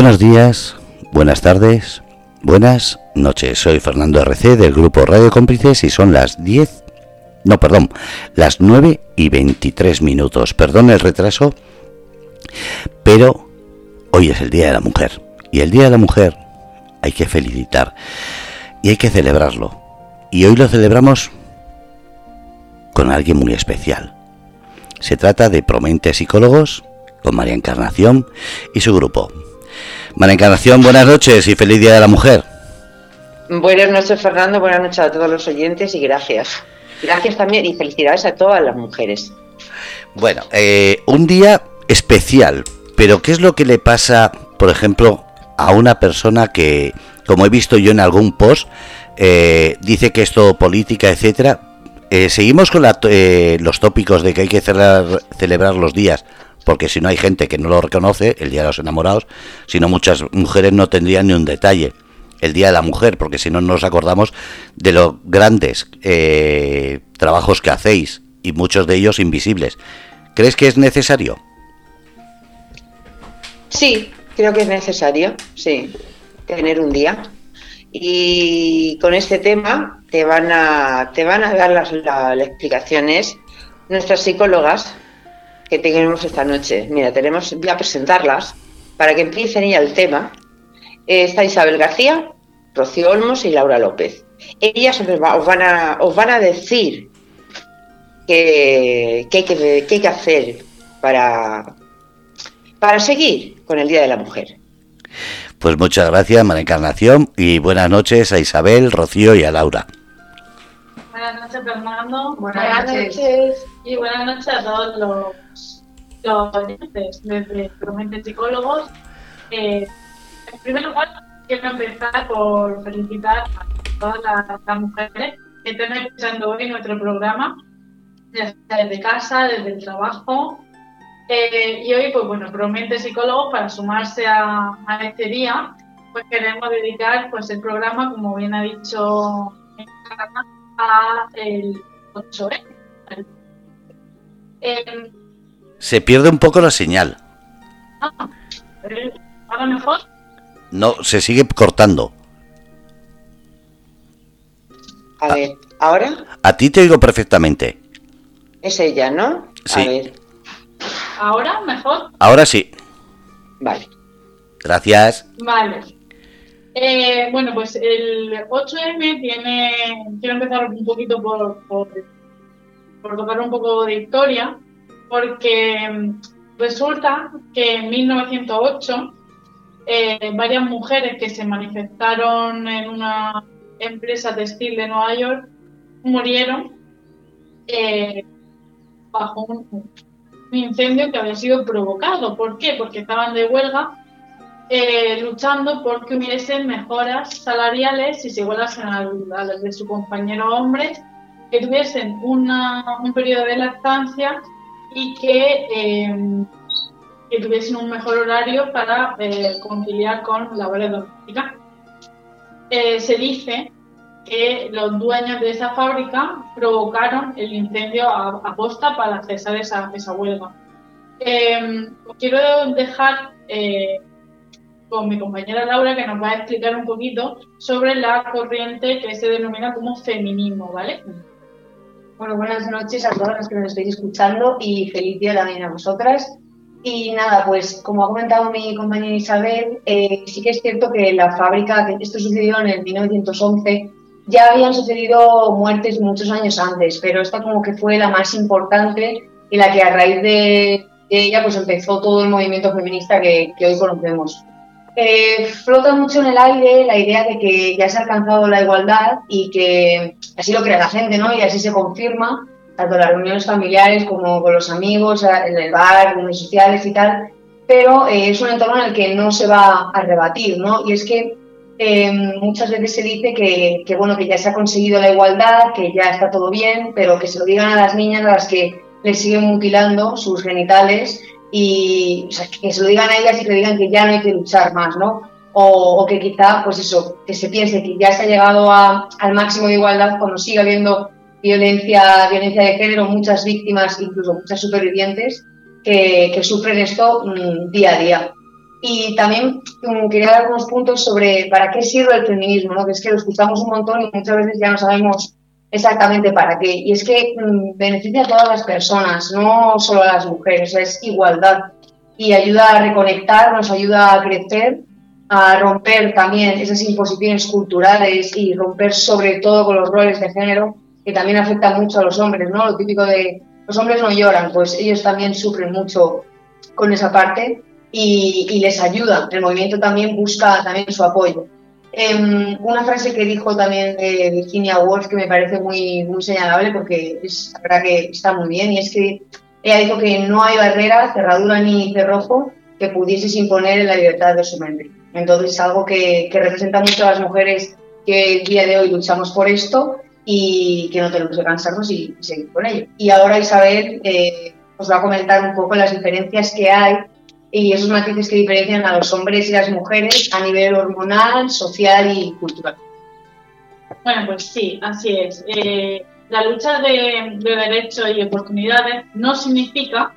Buenos días, buenas tardes, buenas noches. Soy Fernando RC del grupo Radio Cómplices y son las 10, no, perdón, las 9 y 23 minutos. Perdón el retraso, pero hoy es el Día de la Mujer. Y el Día de la Mujer hay que felicitar y hay que celebrarlo. Y hoy lo celebramos con alguien muy especial. Se trata de Promente Psicólogos con María Encarnación y su grupo. María Encarnación, buenas noches y feliz Día de la Mujer. Buenas noches, Fernando. Buenas noches a todos los oyentes y gracias. Gracias también y felicidades a todas las mujeres. Bueno, eh, un día especial, pero ¿qué es lo que le pasa, por ejemplo, a una persona que, como he visto yo en algún post, eh, dice que esto política, etcétera? Eh, seguimos con los tópicos de que hay que celebrar los días porque si no hay gente que no lo reconoce, el Día de los Enamorados, si no muchas mujeres no tendrían ni un detalle. El Día de la Mujer, porque si no nos acordamos de los grandes eh, trabajos que hacéis y muchos de ellos invisibles. ¿Crees que es necesario? Sí, creo que es necesario, sí, tener un día. Y con este tema te van a, te van a dar las explicaciones nuestras psicólogas que tenemos esta noche. Mira, tenemos, voy a presentarlas para que empiecen ya el tema. Eh, está Isabel García, Rocío Olmos y Laura López. Ellas os van a, os van a decir qué, qué, hay que hacer para, para seguir con el Día de la Mujer. Pues muchas gracias, María Encarnación, y buenas noches a Isabel, Rocío y a Laura. Buenas noches, Fernando. Buenas, noches. Y buenas noches a todos los, los oyentes desde Promete Psicólogos. Eh, en primer lugar, quiero empezar por felicitar a todas las, mujeres que están escuchando hoy nuestro programa, desde casa, desde el trabajo. Eh, y hoy, pues bueno, Promete Psicólogos, para sumarse a, a, este día, pues queremos dedicar pues el programa, como bien ha dicho a el 8 Em, se pierde un poco la señal. Ah, ¿Ahora mejor? No, se sigue cortando. A ver, ¿ahora? A ti te oigo perfectamente. Es ella, ¿no? Sí. A ver. ¿Ahora mejor? Ahora sí. Vale. Gracias. Vale. Eh, bueno, pues el 8M tiene. Quiero empezar un poquito por, por tocar un poco de historia, porque mm, resulta que en 1908 eh, varias mujeres que se manifestaron en una empresa textil de Nueva York murieron eh, bajo un, incendio que había sido provocado. ¿Por qué? Porque estaban de huelga eh, luchando por que hubiesen mejoras salariales y se igualasen a las de su compañero hombre que tuviesen un periodo de lactancia y que, eh, que tuviesen un mejor horario para eh, conciliar con labores domésticas. Eh, se dice que los dueños de esa fábrica provocaron el incendio a, posta para cesar esa, esa huelga. quiero dejar con mi compañera Laura que nos va a explicar un poquito sobre la corriente que se denomina como feminismo, ¿vale? Bueno, buenas noches a todas las que nos estáis escuchando y feliz día también a vosotras. Y nada, pues como ha comentado mi compañera Isabel, eh, sí que es cierto que la fábrica, que esto sucedió en el 1911, ya habían sucedido muertes muchos años antes, pero esta como que fue la más importante y la que a raíz de ella pues empezó todo el movimiento feminista que, que hoy conocemos. Flota mucho en el aire la idea de que ya se ha alcanzado la igualdad y que así lo cree la gente, ¿no? Y así se confirma, tanto en las reuniones familiares como con los amigos, en el bar, en redes sociales y tal, pero eh, es un entorno en el que no se va a rebatir, ¿no? Y es que em, muchas veces se dice que, que, bueno, que ya se ha conseguido la igualdad, que ya está todo bien, pero que se lo digan a las niñas a las que les siguen mutilando sus genitales y que se lo digan a ellas y que digan que ya no hay que luchar más, ¿no? O, que quizá, pues eso, que se piense que ya se ha llegado al máximo de igualdad cuando sigue habiendo violencia, violencia de género, muchas víctimas, incluso muchas supervivientes, que, sufren esto mm, día a día. Y también mm, quería dar unos puntos sobre para qué sirve el feminismo, ¿no? que es que lo escuchamos un montón y muchas veces ya no sabemos exactamente para qué. Y es que mm, beneficia a todas las personas, no solo a las mujeres, es igualdad y ayuda a reconectar, nos ayuda a crecer, a romper también esas imposiciones culturales y romper sobre todo con los roles de género que también afectan mucho a los hombres, ¿no? Lo típico de los hombres no lloran, pues ellos también sufren mucho con esa parte y, les ayuda. El movimiento también busca también su apoyo. Em, una frase que dijo también de Virginia Woolf que me parece muy, muy señalable porque es verdad que está muy bien y es que ella dijo que no hay barrera, cerradura ni cerrojo que pudieses imponer en la libertad de su mente. Entonces es algo que, que representa mucho a las mujeres que el día de hoy luchamos por esto y que no tenemos que cansarnos y, seguir con ello. Y ahora Isabel eh, os va a comentar un poco las diferencias que hay y esos matices que diferencian a los hombres y las mujeres a nivel hormonal, social y cultural. Bueno, pues sí, así es. Eh, la lucha de, derechos y oportunidades no significa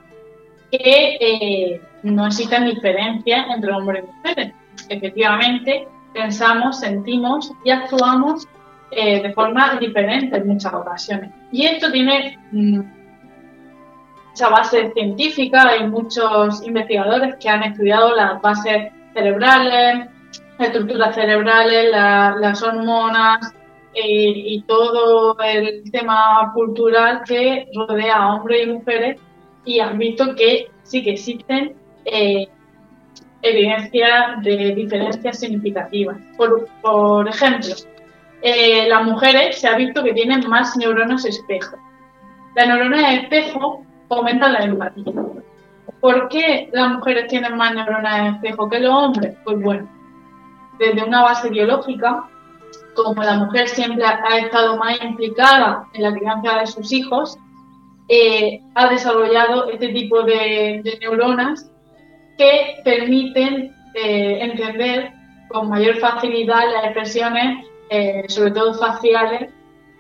que eh, no existan diferencias entre hombres y mujeres. Efectivamente, pensamos, sentimos y actuamos eh, de forma diferente en muchas ocasiones. Y esto tiene mm, mucha base científica, hay muchos investigadores que han estudiado las bases cerebrales, estructuras cerebrales, las hormonas eh, y todo el tema cultural que rodea a hombres y mujeres y han visto que sí que existen eh, evidencias de diferencias significativas. Por, por ejemplo, eh, las mujeres se ha visto que tienen más neuronas espejo. Las neuronas espejo fomentan la empatía. ¿Por qué las mujeres tienen más neuronas espejo que los hombres? Pues bueno, desde una base biológica, como la mujer siempre ha estado más implicada en la crianza de sus hijos, eh, ha desarrollado este tipo de, neuronas que permiten eh, entender con mayor facilidad las expresiones eh, sobre todo faciales,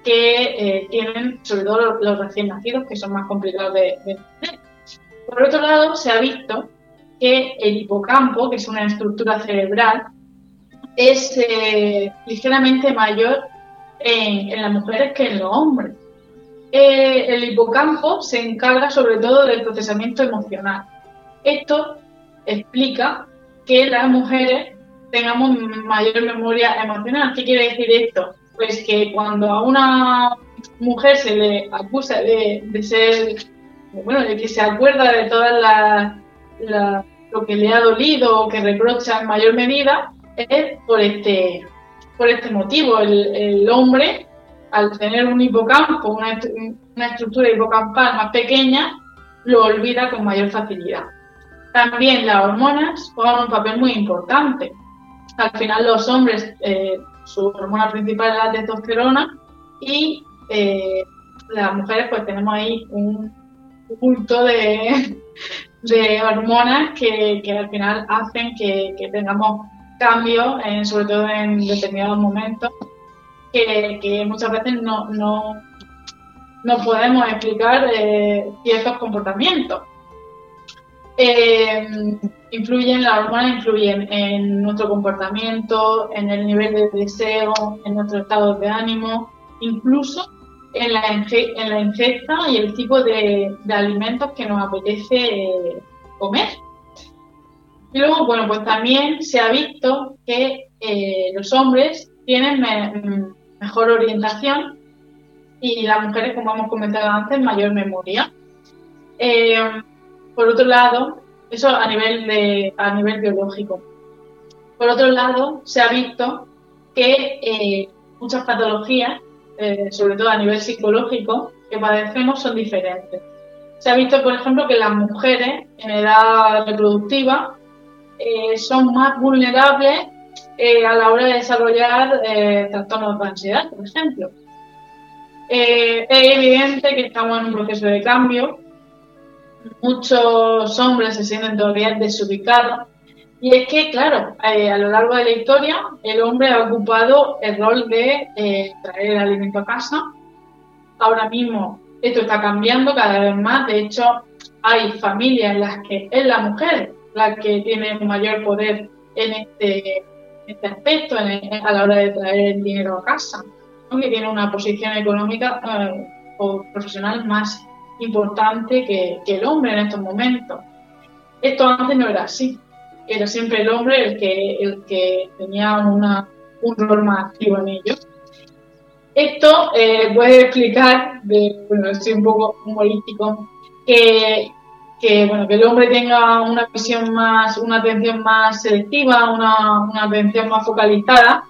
que eh, tienen sobre todo los, recién nacidos, que son más complicados de, entender. Por otro lado, se ha visto que el hipocampo, que es una estructura cerebral, es eh, ligeramente mayor en, las mujeres que en los hombres. el hipocampo se encarga sobre todo del procesamiento emocional. Esto explica que las mujeres tengamos mayor memoria emocional. ¿Qué quiere decir esto? Pues que cuando a una mujer se le acusa de, ser, bueno, de que se acuerda de todas las lo que le ha dolido o que reprocha en mayor medida, es por este, por este motivo. El, hombre, al tener un hipocampo, una, una estructura hipocampal más pequeña, lo olvida con mayor facilidad. También las hormonas juegan un papel muy importante al final los hombres, eh, su hormona principal es la testosterona y eh, las mujeres pues tenemos ahí un culto de, hormonas que, al final hacen que, tengamos cambios, sobre todo en determinados momentos, que, muchas veces no, no, podemos explicar eh, ciertos comportamientos. Eh, influyen, las hormonas influyen en nuestro comportamiento, en el nivel de deseo, en nuestro estado de ánimo, incluso en la, en la ingesta y el tipo de, alimentos que nos apetece eh, comer. Y luego, bueno, pues también se ha visto que eh, los hombres tienen mejor orientación y las mujeres, como hemos comentado antes, mayor memoria. Eh, por otro lado, eso a nivel, de, a nivel biológico. Por otro lado, se ha visto que eh, muchas patologías, eh, sobre todo a nivel psicológico, que padecemos son diferentes. Se ha visto, por ejemplo, que las mujeres en edad reproductiva eh, son más vulnerables a la hora de desarrollar trastornos de ansiedad, por ejemplo. es evidente que estamos en un proceso de cambio muchos hombres se sienten todavía desubicados. Y es que, claro, eh, a lo largo de la historia, el hombre ha ocupado el rol de eh, traer alimento a casa. Ahora mismo esto está cambiando cada vez más. De hecho, hay familias en las que es la mujer la que tiene mayor poder en este, este aspecto, a la hora de traer el dinero a casa, que tiene una posición económica eh, o profesional más importante que, el hombre en estos momentos. Esto antes no era así, era siempre el hombre el que, el que tenía una, un rol más activo en ello. Esto eh, puede explicar, de, bueno, estoy un poco humorístico, que, que, bueno, que el hombre tenga una visión más, una atención más selectiva, una, una atención más focalizada,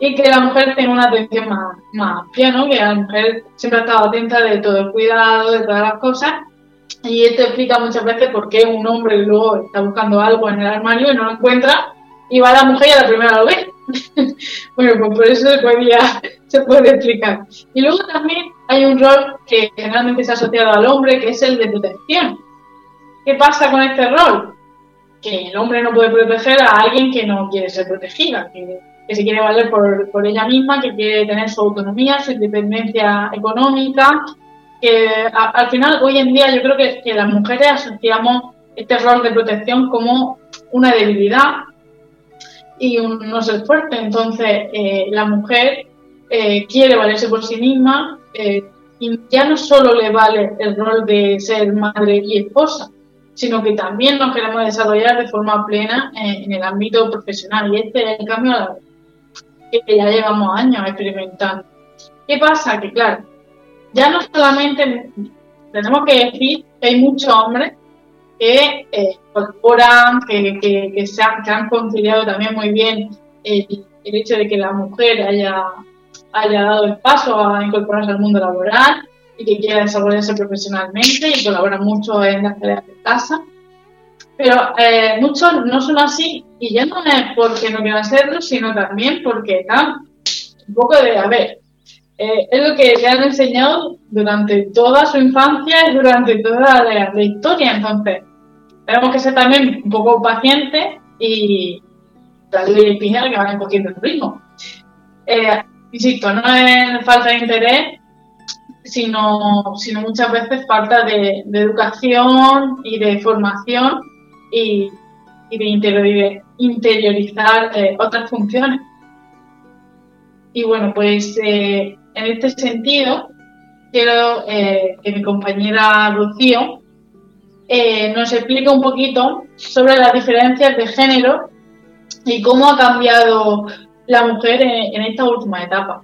y que la mujer tenga una atención más, más amplia, ¿no? Que la mujer siempre ha estado atenta de todo el cuidado, de todas las cosas, y esto explica muchas veces por qué un hombre luego está buscando algo en el armario y no lo encuentra, y va la mujer y a la primera lo ve. bueno, pues por eso se, podía, se puede explicar. Y luego también hay un rol que generalmente se ha asociado al hombre, que es el de protección. ¿Qué pasa con este rol? Que el hombre no puede proteger a alguien que no quiere ser protegida, que, se quiere valer por, ella misma, que quiere tener su autonomía, su independencia económica, que al final hoy en día yo creo que, que las mujeres asociamos este rol de protección como una debilidad y un no ser fuerte. Entonces, eh, la mujer eh, quiere valerse por sí misma eh, y ya no solo le vale el rol de ser madre y esposa, sino que también nos queremos desarrollar de forma plena en el ámbito profesional. Y este es el cambio que ya llevamos años experimentando. ¿Qué pasa? Que claro, ya no solamente tenemos que decir que hay muchos hombres que eh, incorporan, que, que, se han, que, han, conciliado también muy bien el, hecho de que la mujer haya, haya dado el paso a incorporarse al mundo laboral y que quiera desarrollarse profesionalmente y colabora mucho en las tareas de casa. Pero eh, muchos no son así y ya no es porque no quieran serlo, sino también porque están un poco de, a ver, eh, es lo que le han enseñado durante toda su infancia y durante toda la, historia. Entonces, tenemos que ser también un poco pacientes y darle piña que vayan cogiendo el ritmo. Eh, insisto, no es falta de interés, sino, sino muchas veces falta de, educación y de formación y, de interiorizar eh, otras funciones. Y bueno, pues eh, en este sentido, quiero que mi compañera Rocío eh, nos explica un poquito sobre las diferencias de género y cómo ha cambiado la mujer en, esta última etapa.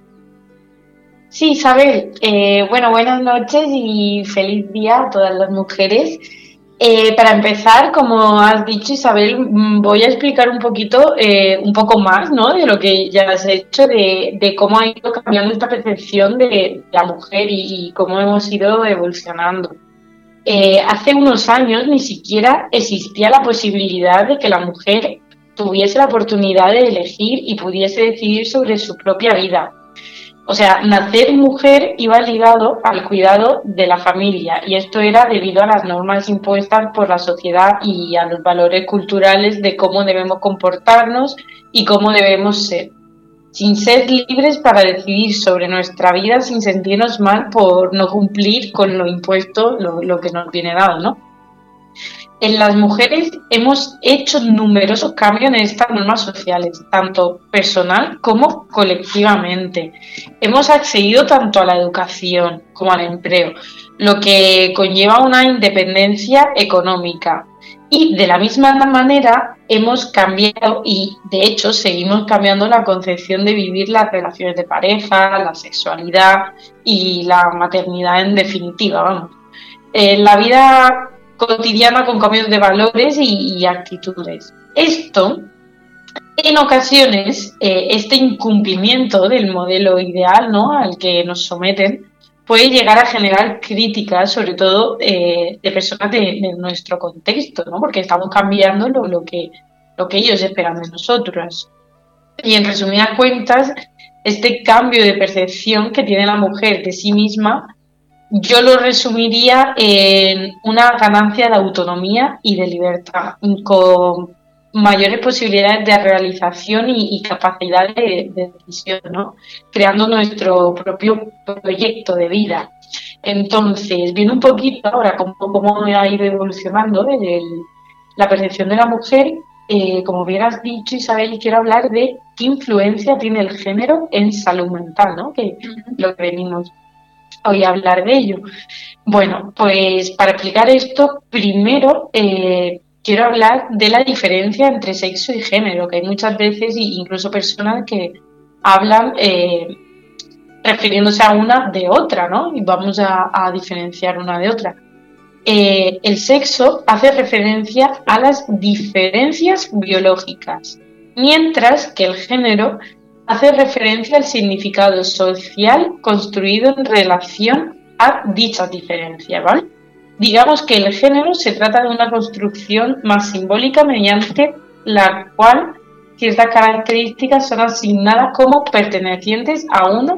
Sí, Isabel. Eh, bueno, buenas noches y feliz día a todas las mujeres. Eh, para empezar, como has dicho, Isabel, mm, voy a explicar un poquito, un poco más, ¿no? De lo que ya has hecho, de, cómo ha ido cambiando esta percepción de la mujer y cómo hemos ido evolucionando. Eh, hace unos años ni siquiera existía la posibilidad de que la mujer tuviese la oportunidad de elegir y pudiese decidir sobre su propia vida. O sea, nacer mujer iba ligado al cuidado de la familia y esto era debido a las normas impuestas por la sociedad y a los valores culturales de cómo debemos comportarnos y cómo debemos ser sin ser libres para decidir sobre nuestra vida sin sentirnos mal por no cumplir con lo impuesto, lo, que nos viene dado, ¿no? En las mujeres hemos hecho numerosos cambios en estas normas sociales, tanto personal como colectivamente. Hemos accedido tanto a la educación como al empleo, lo que conlleva una independencia económica, y de la misma manera hemos cambiado y de hecho seguimos cambiando la concepción de vivir las relaciones de pareja, la sexualidad y la maternidad en definitiva, vamos. En la vida cotidiana con cambios de valores y, actitudes. Esto, en ocasiones, eh, este incumplimiento del modelo ideal ¿no? al que nos someten, puede llegar a generar críticas, sobre todo eh, de personas de, nuestro contexto, ¿no? porque estamos cambiando lo, que, lo que ellos esperan de nosotros. Y en resumidas cuentas, este cambio de percepción que tiene la mujer de sí misma, yo lo resumiría en una ganancia de autonomía y de libertad, con mayores posibilidades de realización y, capacidad de, decisión, ¿no? creando nuestro propio proyecto de vida. Entonces, viendo un poquito ahora cómo, cómo ha ido evolucionando el, la percepción de la mujer, eh, como bien has dicho Isabel, quiero hablar de qué influencia tiene el género en salud mental, ¿no? Que lo que venimos hoy hablar de ello. Bueno, pues para explicar esto, primero eh, quiero hablar de la diferencia entre sexo y género, que hay muchas veces, incluso personas que hablan eh, refiriéndose a una de otra, ¿no? Y vamos a, diferenciar una de otra. Eh, el sexo hace referencia a las diferencias biológicas, mientras que el género hace referencia al significado social construido en relación a dichas diferencias, ¿vale? Digamos que el género se trata de una construcción más simbólica mediante la cual ciertas características son asignadas como pertenecientes a uno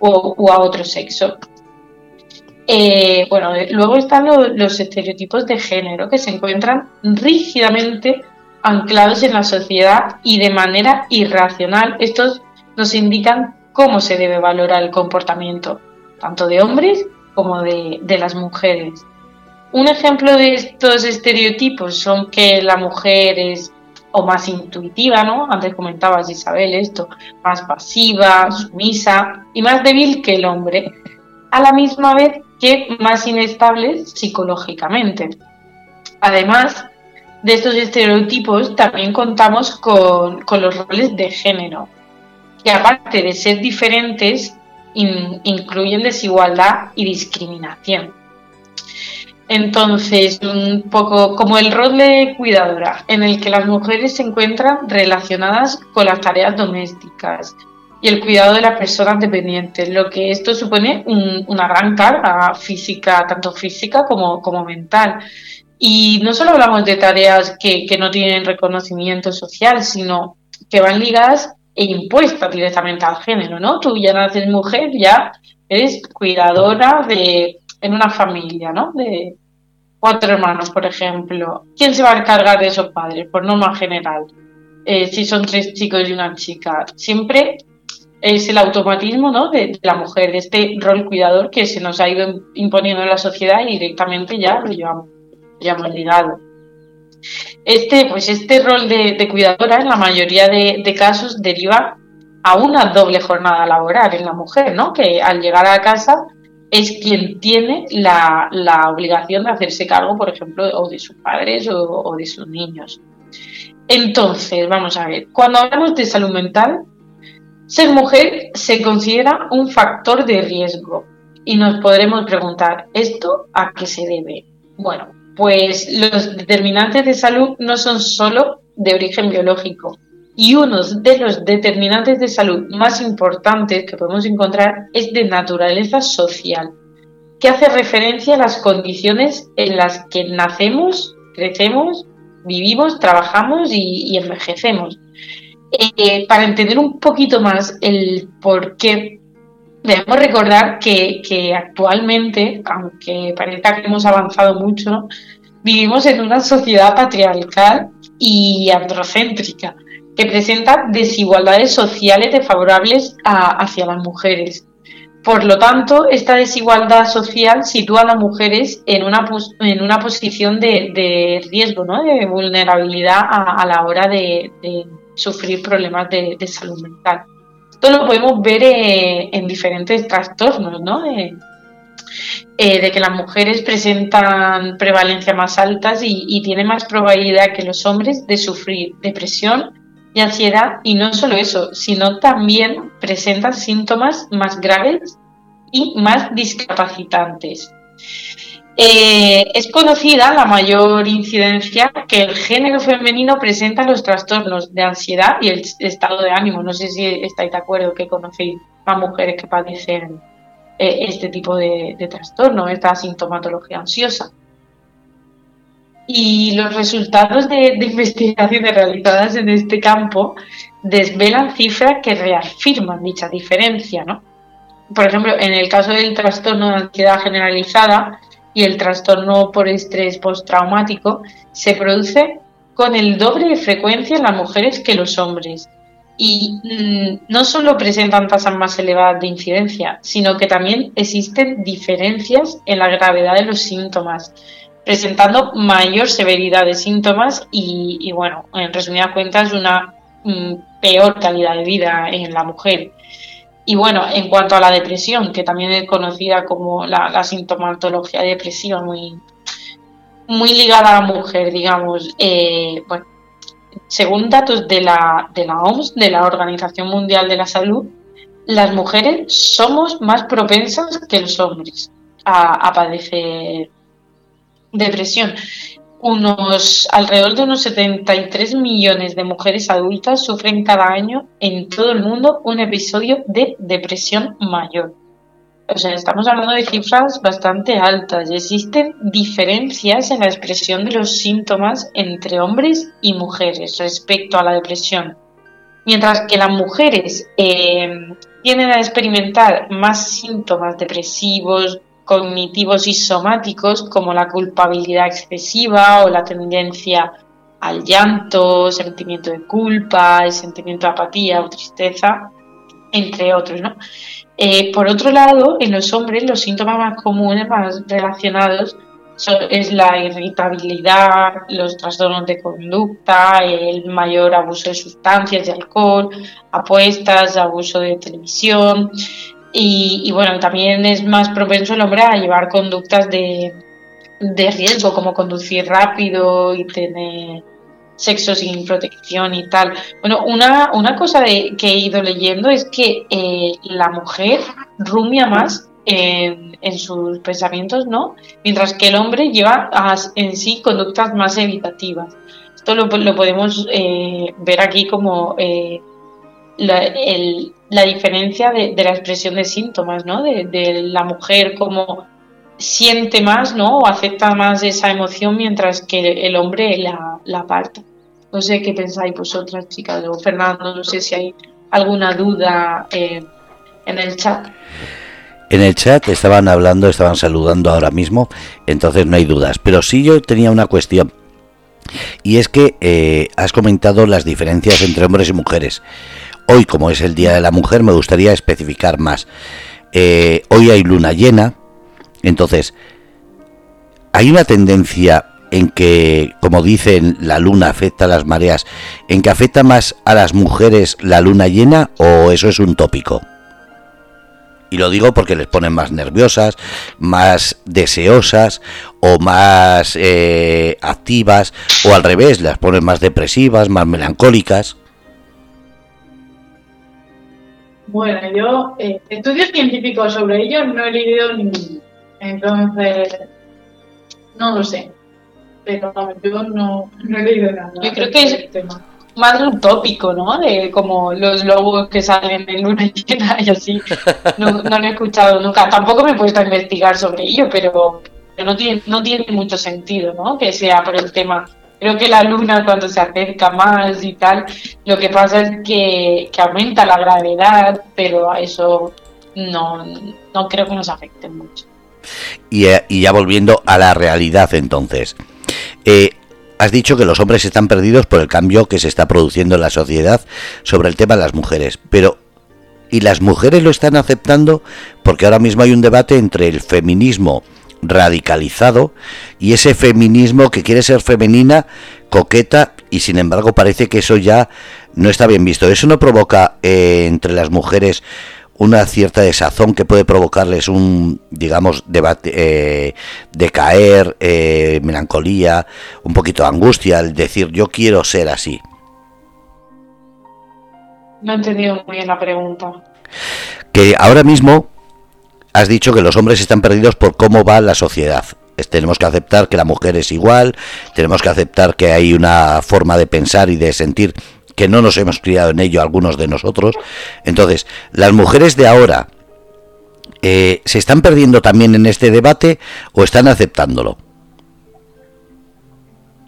o, a otro sexo. Eh, bueno, luego están los estereotipos de género que se encuentran rígidamente anclados en la sociedad y de manera irracional. Estos nos indican cómo se debe valorar el comportamiento, tanto de hombres como de, de las mujeres. Un ejemplo de estos estereotipos son que la mujer es o más intuitiva, ¿no? Antes comentabas, Isabel, esto, más pasiva, sumisa y más débil que el hombre, a la misma vez que más inestable psicológicamente. Además de estos estereotipos, también contamos con, los roles de género, que aparte de ser diferentes, incluyen desigualdad y discriminación. Entonces, un poco como el rol de cuidadora, en el que las mujeres se encuentran relacionadas con las tareas domésticas y el cuidado de las personas dependientes, lo que esto supone una gran carga física, tanto física como, como mental. Y no solo hablamos de tareas que, que no tienen reconocimiento social, sino que van ligadas impuestas directamente al género, ¿no? Tú ya naces mujer, ya eres cuidadora de en una familia, ¿no? De cuatro hermanos, por ejemplo. ¿Quién se va a encargar de esos padres? Por norma general. Eh, si son tres chicos y una chica. Siempre es el automatismo ¿no? de, la mujer, de este rol cuidador que se nos ha ido imponiendo en la sociedad y directamente ya lo llevamos, ligado. Este, pues este rol de, cuidadora en la mayoría de, casos deriva a una doble jornada laboral en la mujer, ¿no? que al llegar a casa es quien tiene la, obligación de hacerse cargo, por ejemplo, o de sus padres o, de sus niños. Entonces, vamos a ver, cuando hablamos de salud mental, ser mujer se considera un factor de riesgo y nos podremos preguntar, ¿esto a qué se debe? Bueno, pues los determinantes de salud no son solo de origen biológico, y uno de los determinantes de salud más importantes que podemos encontrar es de naturaleza social, que hace referencia a las condiciones en las que nacemos, crecemos, vivimos, trabajamos y, envejecemos. Eh, para entender un poquito más el por qué, debemos recordar que, actualmente, aunque parezca que hemos avanzado mucho, vivimos en una sociedad patriarcal y androcéntrica que presenta desigualdades sociales desfavorables hacia las mujeres. Por lo tanto, esta desigualdad social sitúa a las mujeres en una, posición de, riesgo, de vulnerabilidad a, la hora de, sufrir problemas de, salud mental. Esto lo podemos ver eh, en diferentes trastornos, ¿no? Eh, de que las mujeres presentan prevalencia más altas y, y tienen más probabilidad que los hombres de sufrir depresión, y ansiedad y no solo eso, sino también presentan síntomas más graves y más discapacitantes. Eh, es conocida la mayor incidencia que el género femenino presenta los trastornos de ansiedad y el estado de ánimo. No sé si estáis de acuerdo que conocéis a mujeres que padecen eh, este tipo de, de trastorno, esta sintomatología ansiosa. Y los resultados de, investigaciones realizadas en este campo desvelan cifras que reafirman dicha diferencia, ¿no? Por ejemplo, en el caso del trastorno de ansiedad generalizada y el trastorno por estrés postraumático, se produce con el doble de frecuencia en las mujeres que los hombres. Y mm, no solo presentan tasas más elevadas de incidencia, sino que también existen diferencias en la gravedad de los síntomas presentando mayor severidad de síntomas y, bueno, en resumidas cuentas, una mm, peor calidad de vida en la mujer. Y bueno, en cuanto a la depresión, que también es conocida como la, sintomatología depresiva, muy, muy ligada a la mujer, digamos, eh, bueno, según datos de la, de la OMS, de la Organización Mundial de la Salud, las mujeres somos más propensas que los hombres a, padecer depresión. Unos alrededor de unos 73 millones de mujeres adultas sufren cada año en todo el mundo un episodio de depresión mayor. O sea, estamos hablando de cifras bastante altas y existen diferencias en la expresión de los síntomas entre hombres y mujeres respecto a la depresión. Mientras que las mujeres eh, tienden a experimentar más síntomas depresivos, cognitivos y somáticos como la culpabilidad excesiva o la tendencia al llanto, sentimiento de culpa, el sentimiento de apatía o tristeza, entre otros. ¿no? Eh, por otro lado, en los hombres los síntomas más comunes, más relacionados, es la irritabilidad, los trastornos de conducta, el mayor abuso de sustancias, de alcohol, apuestas, abuso de televisión. Y, bueno, también es más propenso el hombre a llevar conductas de, riesgo, como conducir rápido y tener sexo sin protección y tal. Bueno, una, una cosa que he ido leyendo es que eh, la mujer rumia más en, sus pensamientos, ¿no? Mientras que el hombre lleva en sí conductas más evitativas. Esto lo, podemos eh, ver aquí como eh, la, diferencia de, la expresión de síntomas, ¿no? De, la mujer como siente más, ¿no? O acepta más esa emoción mientras que el hombre la, la aparta. No sé qué pensáis vosotras, chicas, o Fernando, no sé si hay alguna duda eh, en el chat. En el chat estaban hablando, estaban saludando ahora mismo, entonces no hay dudas. Pero sí yo tenía una cuestión. Y es que eh, has comentado las diferencias entre hombres y mujeres. Hoy, como es el Día de la Mujer, me gustaría especificar más. Eh, hoy hay luna llena, entonces, hay una tendencia en que, como dicen, la luna afecta a las mareas, en que afecta más a las mujeres la luna llena o eso es un tópico? Y lo digo porque les ponen más nerviosas, más deseosas o más eh, activas o al revés, las ponen más depresivas, más melancólicas. Bueno, yo eh, estudios científicos sobre ello no he leído ninguno. Entonces, no lo sé. Pero yo no, he leído nada. Yo creo que es tema más utópico, ¿no? De como los lobos que salen en luna llena y así. No, no lo he escuchado nunca. Tampoco me he puesto a investigar sobre ello, pero no tiene, no tiene mucho sentido, ¿no? Que sea por el tema. Creo que la luna cuando se acerca más y tal, lo que pasa es que, aumenta la gravedad, pero a eso no, no creo que nos afecte mucho. Y, eh, y ya volviendo a la realidad entonces. Eh, Has dicho que los hombres están perdidos por el cambio que se está produciendo en la sociedad sobre el tema de las mujeres, pero ¿y las mujeres lo están aceptando? Porque ahora mismo hay un debate entre el feminismo radicalizado y ese feminismo que quiere ser femenina, coqueta y sin embargo parece que eso ya no está bien visto. ¿Eso no provoca eh, entre las mujeres una cierta desazón que puede provocarles un, digamos, debate, eh, decaer, eh, melancolía, un poquito de angustia, el decir yo quiero ser así. No he entendido muy bien la pregunta. Que ahora mismo has dicho que los hombres están perdidos por cómo va la sociedad. Tenemos que aceptar que la mujer es igual, tenemos que aceptar que hay una forma de pensar y de sentir que no nos hemos criado en ello algunos de nosotros. Entonces, las mujeres de ahora eh, se están perdiendo también en este debate o están aceptándolo.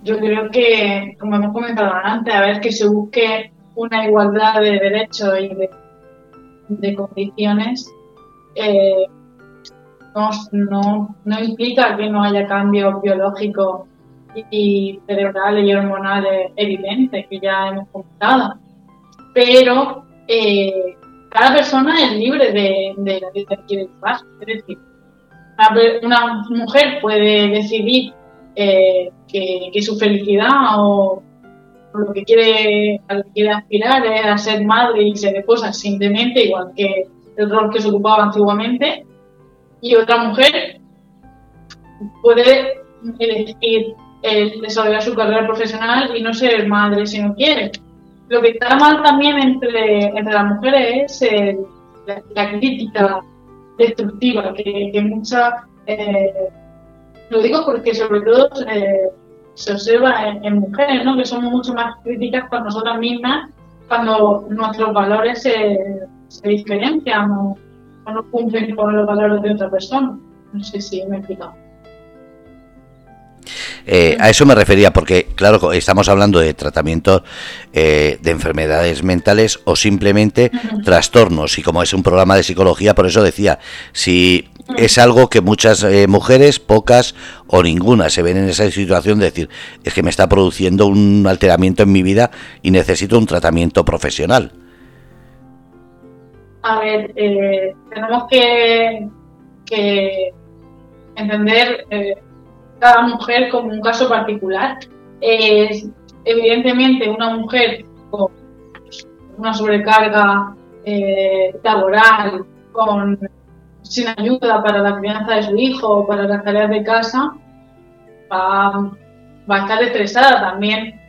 Yo creo que, como hemos comentado antes, a ver que se busque una igualdad de derechos y de, condiciones, eh, no, no implica que no haya cambios biológicos y cerebrales y hormonales evidentes que ya hemos comentado. Pero eh, cada persona es libre de, de la vida que quiere llevar. Es decir, una, mujer puede decidir eh, que, su felicidad o, lo que quiere, quiere aspirar es a ser madre y ser esposa simplemente, igual que el rol que se ocupaba antiguamente, y otra mujer puede elegir el desarrollar su carrera profesional y no ser madre si no quiere. Lo que está mal también entre, entre las mujeres es la, crítica destructiva que, que muchas, eh, lo digo porque sobre todo eh, se observa en, mujeres, ¿no? que somos mucho más críticas con nosotras mismas cuando nuestros valores se, se diferencian o, no cumplen con los valores de otra persona. No sé si me he explicado. Eh, a eso me refería, porque claro, estamos hablando de tratamientos eh, de enfermedades mentales o simplemente trastornos. Y como es un programa de psicología, por eso decía, si es algo que muchas eh, mujeres, pocas o ninguna, se ven en esa situación de decir, es que me está produciendo un alteramiento en mi vida y necesito un tratamiento profesional. A ver, tenemos que, entender cada mujer como un caso particular. evidentemente, una mujer con una sobrecarga eh, laboral, sin ayuda para la crianza de su hijo o para las tareas de casa, va, a estar estresada también.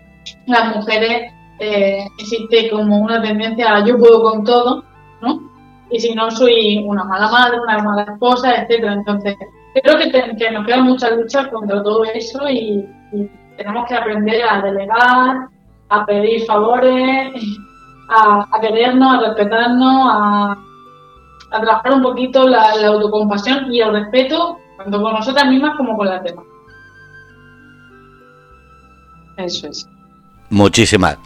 Las mujeres eh, existe como una tendencia a yo puedo con todo, ¿no? Y si no soy una mala madre, una mala esposa, etcétera. Entonces, creo que, nos queda mucha lucha contra todo eso y, tenemos que aprender a delegar, a pedir favores, a, querernos, a respetarnos, a, trabajar un poquito la, autocompasión y el respeto, tanto con nosotras mismas como con las demás. Eso es. Muchísimas,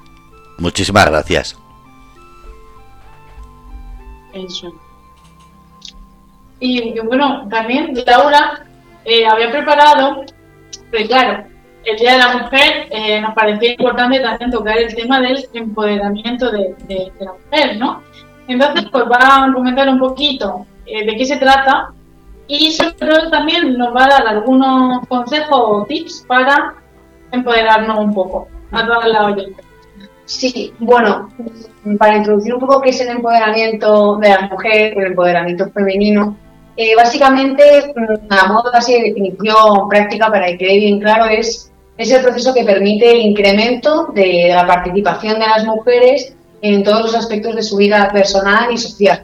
muchísimas gracias. Y, bueno, también Laura eh, había preparado, pero claro, el Día de la Mujer eh, nos parecía importante también tocar el tema del empoderamiento de, la mujer, ¿no? Entonces, pues va a comentar un poquito eh, de qué se trata y sobre todo también nos va a dar algunos consejos o tips para empoderarnos un poco a todas las oyentes. Sí, bueno, para introducir un poco qué es el empoderamiento de la mujer, el empoderamiento femenino, eh, básicamente, mm, a modo así de definición práctica para que quede bien claro, es, es el proceso que permite el incremento de la participación de las mujeres en todos los aspectos de su vida personal y social.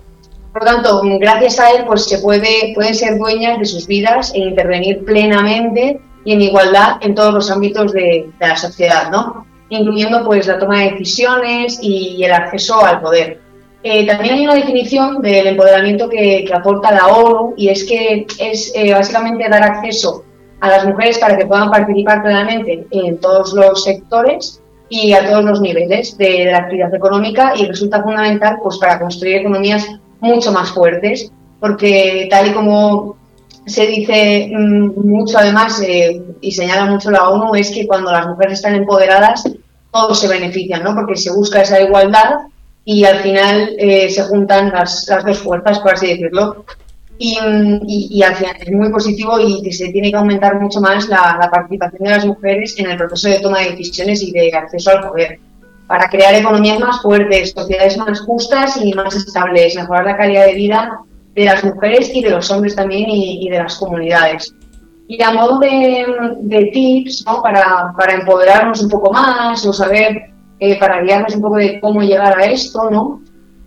Por lo tanto, gracias a él, pues se puede, pueden ser dueñas de sus vidas e intervenir plenamente y en igualdad en todos los ámbitos de, de la sociedad, ¿no? Incluyendo pues la toma de decisiones y el acceso al poder. Eh, también hay una definición del empoderamiento que, aporta la ONU y es que es eh, básicamente dar acceso a las mujeres para que puedan participar plenamente en todos los sectores y a todos los niveles de, la actividad económica y resulta fundamental pues para construir economías mucho más fuertes porque tal y como se dice mm, mucho además eh, y señala mucho la ONU es que cuando las mujeres están empoderadas todos se benefician, ¿no? Porque se busca esa igualdad y al final eh, se juntan las, las, dos fuerzas, por así decirlo. Y, y, al final es muy positivo y se tiene que aumentar mucho más la, participación de las mujeres en el proceso de toma de decisiones y de acceso al poder, para crear economías más fuertes, sociedades más justas y más estables, mejorar la calidad de vida de las mujeres y de los hombres también y, de las comunidades. Y a modo de, tips, ¿no? para, para empoderarnos un poco más o saber eh, para guiarnos un poco de cómo llegar a esto, ¿no?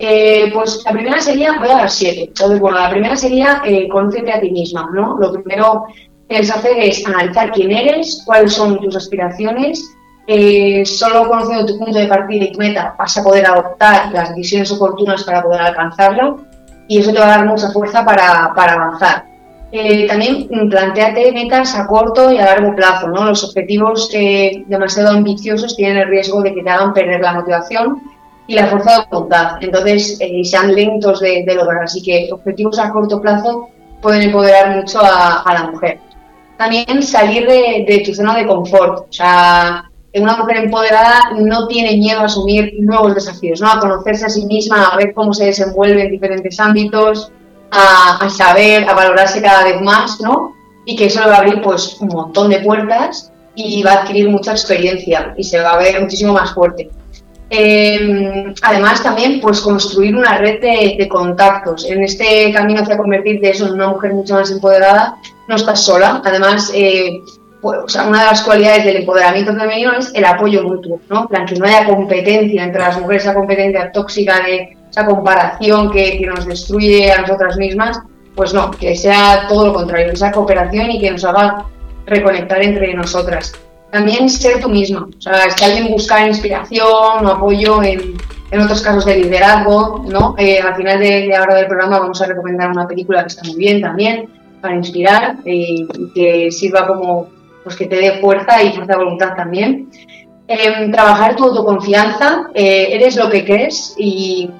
Eh, pues la primera sería, voy a dar siete. Entonces, bueno, la primera sería eh, a ti misma, ¿no? Lo primero que debes hacer es analizar quién eres, cuáles son tus aspiraciones. Eh, solo conociendo tu punto de partida y tu meta vas a poder adoptar las decisiones oportunas para poder alcanzarlo y eso te va a dar mucha fuerza para, para avanzar. Eh, también planteate metas a corto y a largo plazo. ¿no? Los objetivos eh, demasiado ambiciosos tienen el riesgo de que te hagan perder la motivación y la fuerza de voluntad. Entonces, eh, sean lentos de, lograr. Así que objetivos a corto plazo pueden empoderar mucho a, la mujer. También salir de, de, tu zona de confort. O sea, una mujer empoderada no tiene miedo a asumir nuevos desafíos, ¿no? a conocerse a sí misma, a ver cómo se desenvuelve en diferentes ámbitos, a, saber, a valorarse cada vez más, ¿no? y que eso le va a abrir pues un montón de puertas y va a adquirir mucha experiencia y se va a ver muchísimo más fuerte. Em, además, también pues construir una red de, contactos. En este camino hacia convertirte eso en una mujer mucho más empoderada, no estás sola. Además, eh, pues, una de las cualidades del empoderamiento femenino es el apoyo mutuo, ¿no? plan, que no haya competencia entre las mujeres, esa competencia tóxica de esa comparación que, que nos destruye a nosotras mismas, pues no, que sea todo lo contrario, esa cooperación y que nos haga reconectar entre nosotras también ser tú mismo. O sea, si alguien busca inspiración o apoyo en, en otros casos de liderazgo, ¿no? Eh, al final de, ahora del programa vamos a recomendar una película que está muy bien también para inspirar eh, y que sirva como pues que te dé fuerza y fuerza de voluntad también. Em, trabajar tu autoconfianza, eh, eres lo que crees y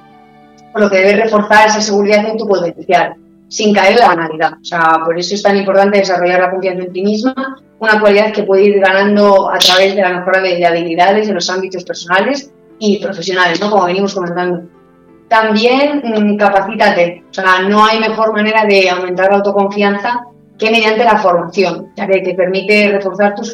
por lo que debes reforzar esa seguridad en tu potencial sin caer en la banalidad. O sea, por eso es tan importante desarrollar la confianza en ti misma, una cualidad que puede ir ganando a través de la mejora de habilidades en los ámbitos personales y profesionales, ¿no? Como venimos comentando. También mm, capacítate, o sea, no hay mejor manera de aumentar la autoconfianza que mediante la formación, ya que te permite reforzar tus,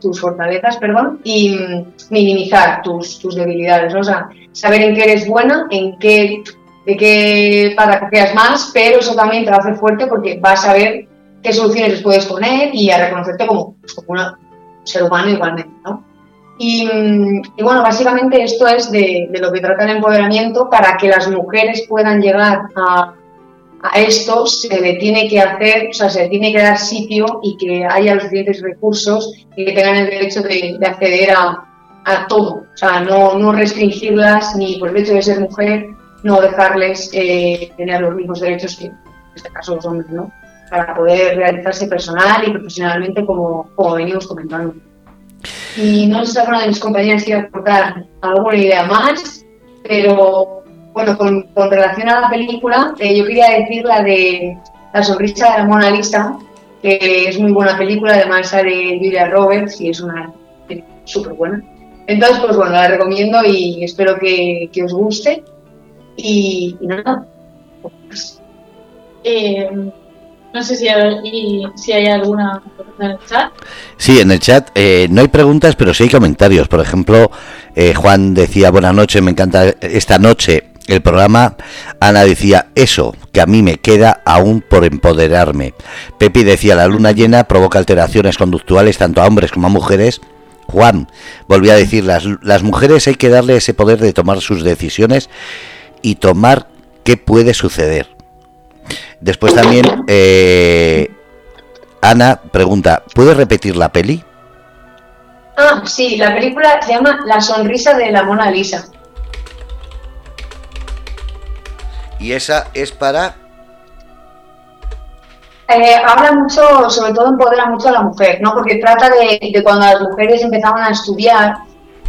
tus fortalezas perdón, y mm, minimizar tus, tus debilidades. ¿no? O sea, saber en qué eres buena, en qué de que creas más, pero eso también te hacer fuerte porque vas a ver qué soluciones les puedes poner y a reconocerte como, como un ser humano igualmente, ¿no? Y, bueno, básicamente esto es de, lo que trata el empoderamiento. Para que las mujeres puedan llegar a, a, esto, se le tiene que hacer, o sea, se le tiene que dar sitio y que haya los suficientes recursos y que tengan el derecho de, de acceder a, a, todo. O sea, no, no restringirlas ni por el hecho de ser mujer, no dejarles eh, tener los mismos derechos que, en este caso, los hombres, ¿no? Para poder realizarse personal y profesionalmente, como, como venimos comentando. Y no sé si alguna de mis compañeras quiere aportar alguna idea más, pero bueno, con, relación a la película, eh, yo quería decir la de La sonrisa de la Mona Lisa, que es muy buena película, además de Julia Roberts y es una súper buena. Entonces, pues bueno, la recomiendo y espero que, que os guste. Y, nada. Pues, eh, no sé si hay, si hay alguna pregunta en el chat. Sí, en el chat eh, no hay preguntas, pero sí hay comentarios. Por ejemplo, eh, Juan decía, buenas noches, me encanta esta noche el programa. Ana decía, eso, que a mí me queda aún por empoderarme. Pepi decía, la luna llena provoca alteraciones conductuales tanto a hombres como a mujeres. Juan volvía a decir, las, las mujeres hay que darle ese poder de tomar sus decisiones y tomar qué puede suceder. Después también eh, Ana pregunta, ¿puedes repetir la peli? Ah, sí, la película se llama La sonrisa de la Mona Lisa. Y esa es para... Eh, habla mucho, sobre todo empodera mucho a la mujer, ¿no? Porque trata de, de cuando las mujeres empezaban a estudiar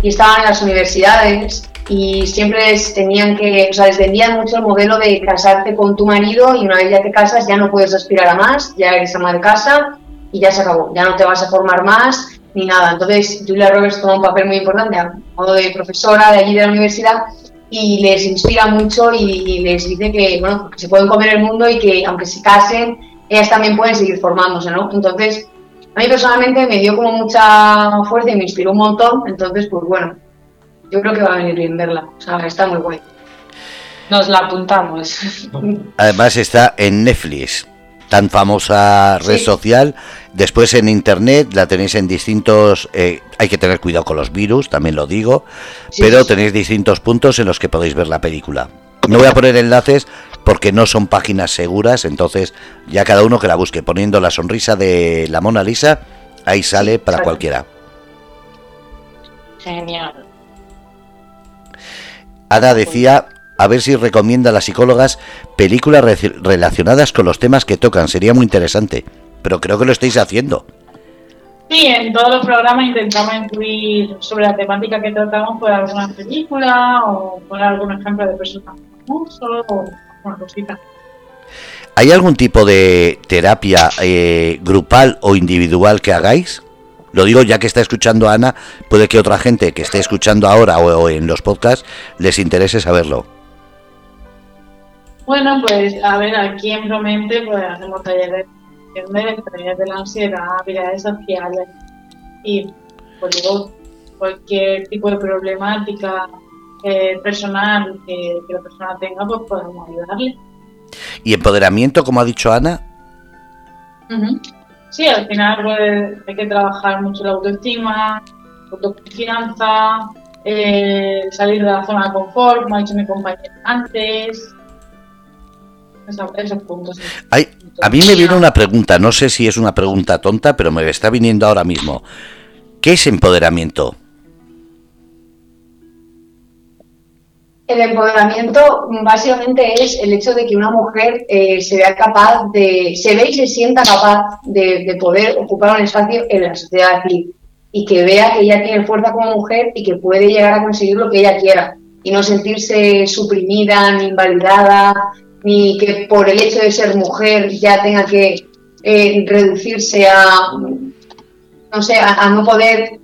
y estaban en las universidades y siempre tenían que, o sea, les vendían mucho el modelo de casarte con tu marido y una vez ya te casas ya no puedes aspirar a más, ya eres ama de casa y ya se acabó, ya no te vas a formar más ni nada. Entonces Julia Roberts toma un papel muy importante a modo de profesora de allí de la universidad y les inspira mucho y, les dice que, bueno, que se pueden comer el mundo y que aunque se casen, ellas también pueden seguir formándose, ¿no? Entonces, a mí personalmente me dio como mucha fuerza y me inspiró un montón, entonces, pues bueno, yo creo que va a venir bien verla. O sea, está muy guay. Nos la apuntamos. Además está en Netflix, tan famosa red social. Después en internet la tenéis en distintos. Eh, hay que tener cuidado con los virus, también lo digo. pero tenéis distintos puntos en los que podéis ver la película. No voy a poner enlaces porque no son páginas seguras, entonces ya cada uno que la busque poniendo la sonrisa de la Mona Lisa, ahí sale para cualquiera. Genial. Ana decía, a ver si recomienda a las psicólogas películas relacionadas con los temas que tocan. Sería muy interesante, pero creo que lo estáis haciendo. Sí, en todos los programas intentamos incluir sobre la temática que tratamos por alguna película o poner algún ejemplo de personas famosos o. ¿Hay algún tipo de terapia eh, grupal o individual que hagáis? Lo digo ya que está escuchando Ana, puede que otra gente que esté escuchando ahora o, en los podcasts les interese saberlo. Bueno, pues a ver, aquí en Promente pues hacemos talleres de la ansiedad, habilidades sociales y pues luego cualquier tipo de problemática eh, personal que, la persona tenga, pues podemos ayudarle. ¿Y empoderamiento, como ha dicho Ana? Sí, al final pues, hay que trabajar mucho la autoestima, autoconfianza, eh, salir de la zona de confort, como ha dicho mi compañero antes. Esos, puntos. a mí me viene una pregunta, no sé si es una pregunta tonta, pero me está viniendo ahora mismo. ¿Qué es empoderamiento? El empoderamiento básicamente es el hecho de que una mujer eh, se vea capaz de, se ve y se sienta capaz de, poder ocupar un espacio en la sociedad aquí y que vea que ella tiene fuerza como mujer y que puede llegar a conseguir lo que ella quiera y no sentirse suprimida ni invalidada ni que por el hecho de ser mujer ya tenga que eh, reducirse a no sé a no poder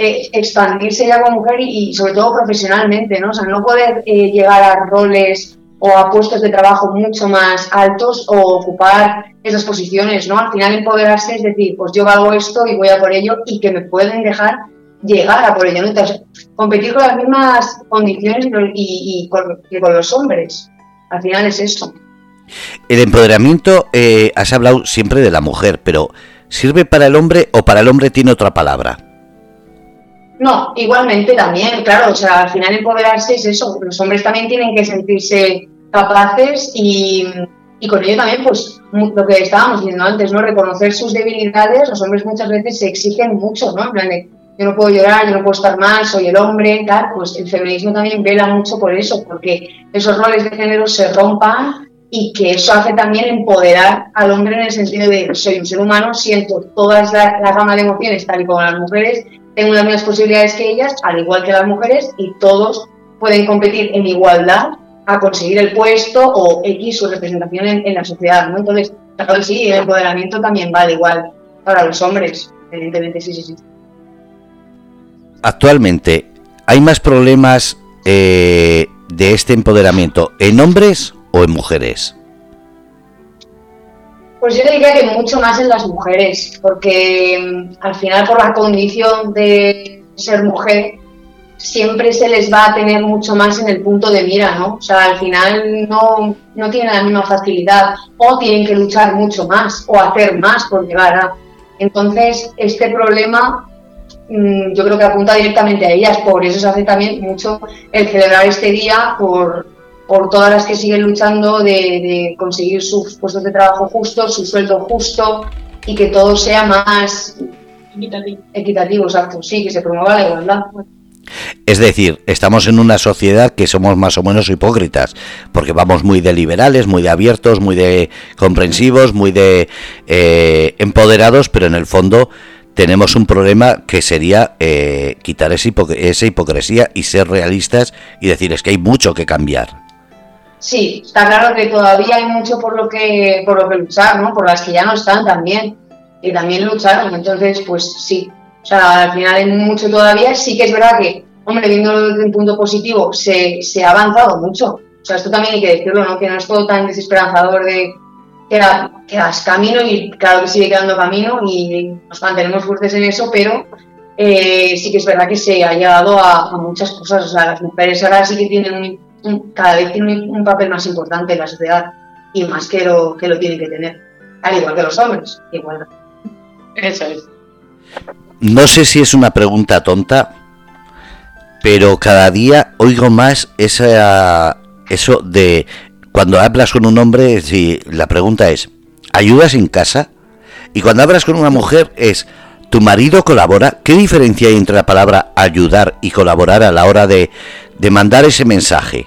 eh, expandirse ya como mujer y, sobre todo profesionalmente, ¿no? Sea, no poder eh, llegar a roles o a puestos de trabajo mucho más altos o ocupar esas posiciones, ¿no? Al final empoderarse es decir, pues yo hago esto y voy a por ello y que me pueden dejar llegar a por ello, ¿no? Entonces, competir con las mismas condiciones y, con, los hombres. Al final es eso. El empoderamiento, eh, has hablado siempre de la mujer, pero ¿sirve para el hombre o para el hombre tiene otra palabra? No, igualmente también, claro, o sea, al final empoderarse es eso, los hombres también tienen que sentirse capaces y, con ello también, pues, lo que estábamos diciendo antes, ¿no? Reconocer sus debilidades, los hombres muchas veces se exigen mucho, ¿no? En plan de, yo no puedo llorar, yo no puedo estar mal, soy el hombre, tal, pues el feminismo también vela mucho por eso, porque esos roles de género se rompan y que eso hace también empoderar al hombre en el sentido de soy un ser humano, siento todas la, la gama de emociones tal y como las mujeres tengo las mismas posibilidades que ellas, al igual que las mujeres, y todos pueden competir en igualdad a conseguir el puesto o X su representación en, la sociedad, ¿no? Entonces, claro sí, el empoderamiento también vale igual para los hombres, evidentemente, sí, sí, sí. Actualmente, ¿hay más problemas eh, de este empoderamiento en hombres o en mujeres? Pues yo diría que mucho más en las mujeres, porque mm, al final por la condición de ser mujer siempre se les va a tener mucho más en el punto de mira, ¿no? O sea, al final no, no tienen la misma facilidad o tienen que luchar mucho más o hacer más por llegar a... Entonces, este problema yo creo que apunta directamente a ellas, por eso se hace también mucho el celebrar este día por por todas las que siguen luchando de, conseguir sus puestos de trabajo justos, su sueldo justo y que todo sea más equitativo. equitativo, exacto, sí, que se promueva la igualdad. Es decir, estamos en una sociedad que somos más o menos hipócritas, porque vamos muy de liberales, muy de abiertos, muy de comprensivos, muy de eh, empoderados, pero en el fondo tenemos un problema que sería eh, quitar esa hipocresía y ser realistas y decir es que hay mucho que cambiar. Sí, está claro que todavía hay mucho por lo que por lo que luchar, ¿no? Por las que ya no están también y también lucharon, entonces pues sí, o sea, al final hay mucho todavía, sí que es verdad que, hombre, viéndolo desde un punto positivo, se, se ha avanzado mucho, o sea, esto también hay que decirlo, ¿no? Que no es todo tan desesperanzador de que, das camino y claro que sigue quedando camino y nos mantenemos fuertes en eso, pero eh, sí que es verdad que se ha llegado a, a, muchas cosas, o sea, las mujeres ahora sí que tienen un cada vez tiene un papel más importante en la sociedad y más que lo que lo tienen que tener, al igual que los hombres. Igual. Eso es. No sé si es una pregunta tonta, pero cada día oigo más esa, eso de cuando hablas con un hombre, si la pregunta es, ¿ayudas en casa? Y cuando hablas con una mujer es, ¿tu marido colabora? ¿Qué diferencia hay entre la palabra ayudar y colaborar a la hora de, mandar ese mensaje?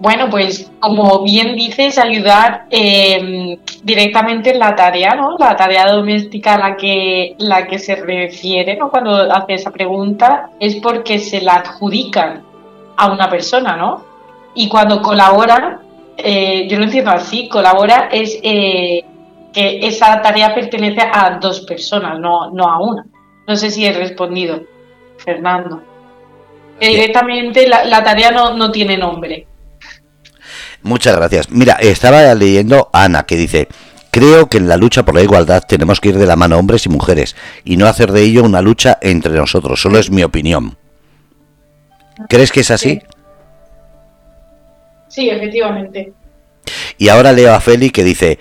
Bueno, pues como bien dices, ayudar em, directamente en la tarea, ¿no? La tarea doméstica a la que, la que se refiere, ¿no? Cuando hace esa pregunta es porque se la adjudican a una persona, ¿no? Y cuando colabora, eh, yo lo entiendo así, colabora es eh, que esa tarea pertenece a dos personas, no, no a una. No sé si he respondido, Fernando directamente la, tarea no, tiene nombre. Muchas gracias. Mira, estaba leyendo Ana que dice, Creo que en la lucha por la igualdad tenemos que ir de la mano hombres y mujeres y no hacer de ello una lucha entre nosotros. Solo es mi opinión. ¿Crees que es así? Sí, efectivamente. Y ahora leo a Feli que dice,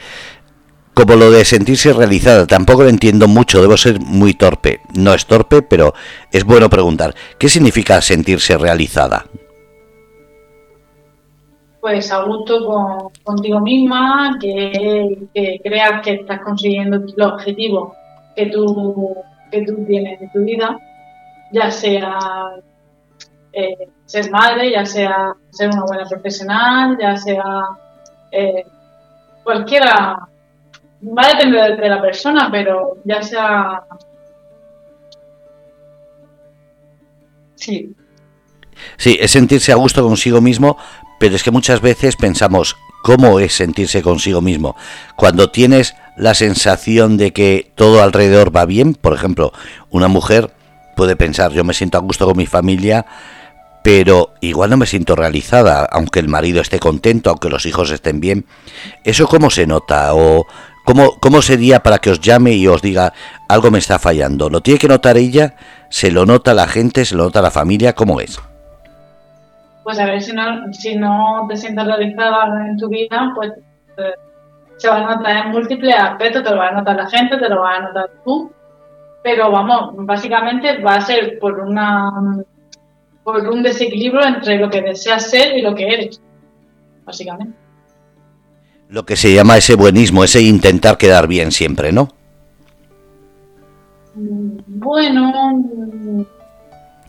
como lo de sentirse realizada, tampoco lo entiendo mucho, debo ser muy torpe. No es torpe, pero es bueno preguntar, ¿qué significa sentirse realizada? Pues a gusto contigo misma, que, creas que estás consiguiendo el objetivo que tú, que tú tienes en tu vida, ya sea eh, ser madre, ya sea ser una buena profesional, ya sea eh, cualquiera, va a depender de la persona, pero ya sea... Sí. Sí, es sentirse a gusto consigo mismo, pero es que muchas veces pensamos, ¿cómo es sentirse consigo mismo? Cuando tienes la sensación de que todo alrededor va bien, por ejemplo, una mujer puede pensar, yo me siento a gusto con mi familia, pero igual no me siento realizada, aunque el marido esté contento, aunque los hijos estén bien. ¿Eso cómo se nota? ¿O cómo, cómo sería para que os llame y os diga algo me está fallando? ¿Lo tiene que notar ella? ¿Se lo nota la gente? ¿Se lo nota la familia? ¿Cómo es? Pues a ver, si no, si no te sientes realizada en tu vida, pues eh, se va a notar en múltiples aspectos, te lo va a notar la gente, te lo va a notar tú. Pero vamos, básicamente va a ser por una por un desequilibrio entre lo que deseas ser y lo que eres, básicamente. Lo que se llama ese buenismo, ese intentar quedar bien siempre, ¿no? Mm, bueno.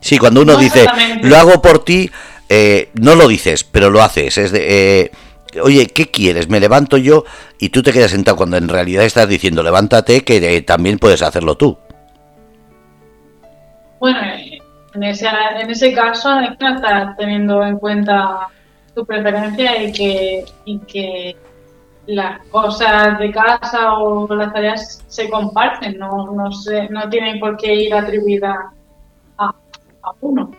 Sí, cuando uno dice, lo hago por ti, eh, no lo dices, pero lo haces. Es de, eh, oye, ¿qué quieres? Me levanto yo y tú te quedas sentado cuando en realidad estás diciendo, levántate, que eh, también puedes hacerlo tú. Bueno, en ese, en ese caso es que estás teniendo en cuenta tu preferencia y que, y que las cosas de casa o las tareas se comparten, no, no, se, no tienen por qué ir atribuidas a, a uno.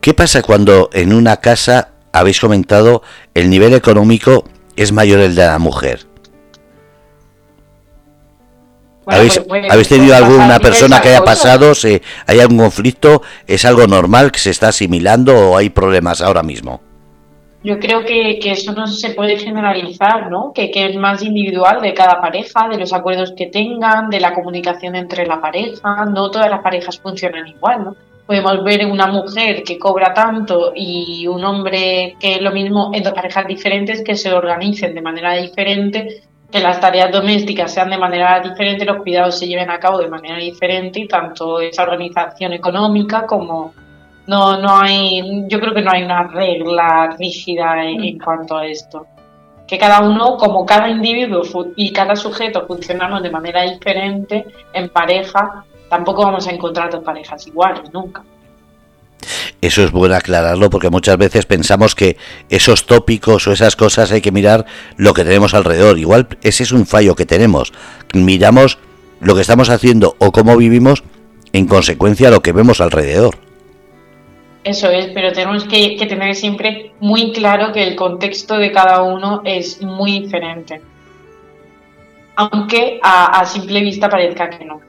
¿Qué pasa cuando en una casa habéis comentado el nivel económico es mayor el de la mujer? ¿Habéis, ¿Habéis, tenido alguna persona que haya pasado? ¿se, ¿Hay algún conflicto? ¿Es algo normal que se está asimilando o hay problemas ahora mismo? Yo creo que, que eso no se puede generalizar, ¿no? Que, que, es más individual de cada pareja, de los acuerdos que tengan, de la comunicación entre la pareja. No todas las parejas funcionan igual, ¿no? Podemos ver una mujer que cobra tanto y un hombre que es lo mismo en dos parejas diferentes que se organicen de manera diferente que las tareas domésticas sean de manera diferente, los cuidados se lleven a cabo de manera diferente y tanto esa organización económica como no, no hay, yo creo que no hay una regla rígida en, cuanto a esto. Que cada uno, como cada individuo y cada sujeto funcionamos de manera diferente en pareja, tampoco vamos a encontrar dos parejas iguales, nunca. Eso es bueno aclararlo porque muchas veces pensamos que esos tópicos o esas cosas hay que mirar lo que tenemos alrededor. Igual ese es un fallo que tenemos. Miramos lo que estamos haciendo o cómo vivimos en consecuencia a lo que vemos alrededor. Eso es, pero tenemos que, tener siempre muy claro que el contexto de cada uno es muy diferente. Aunque a, a simple vista parezca que no.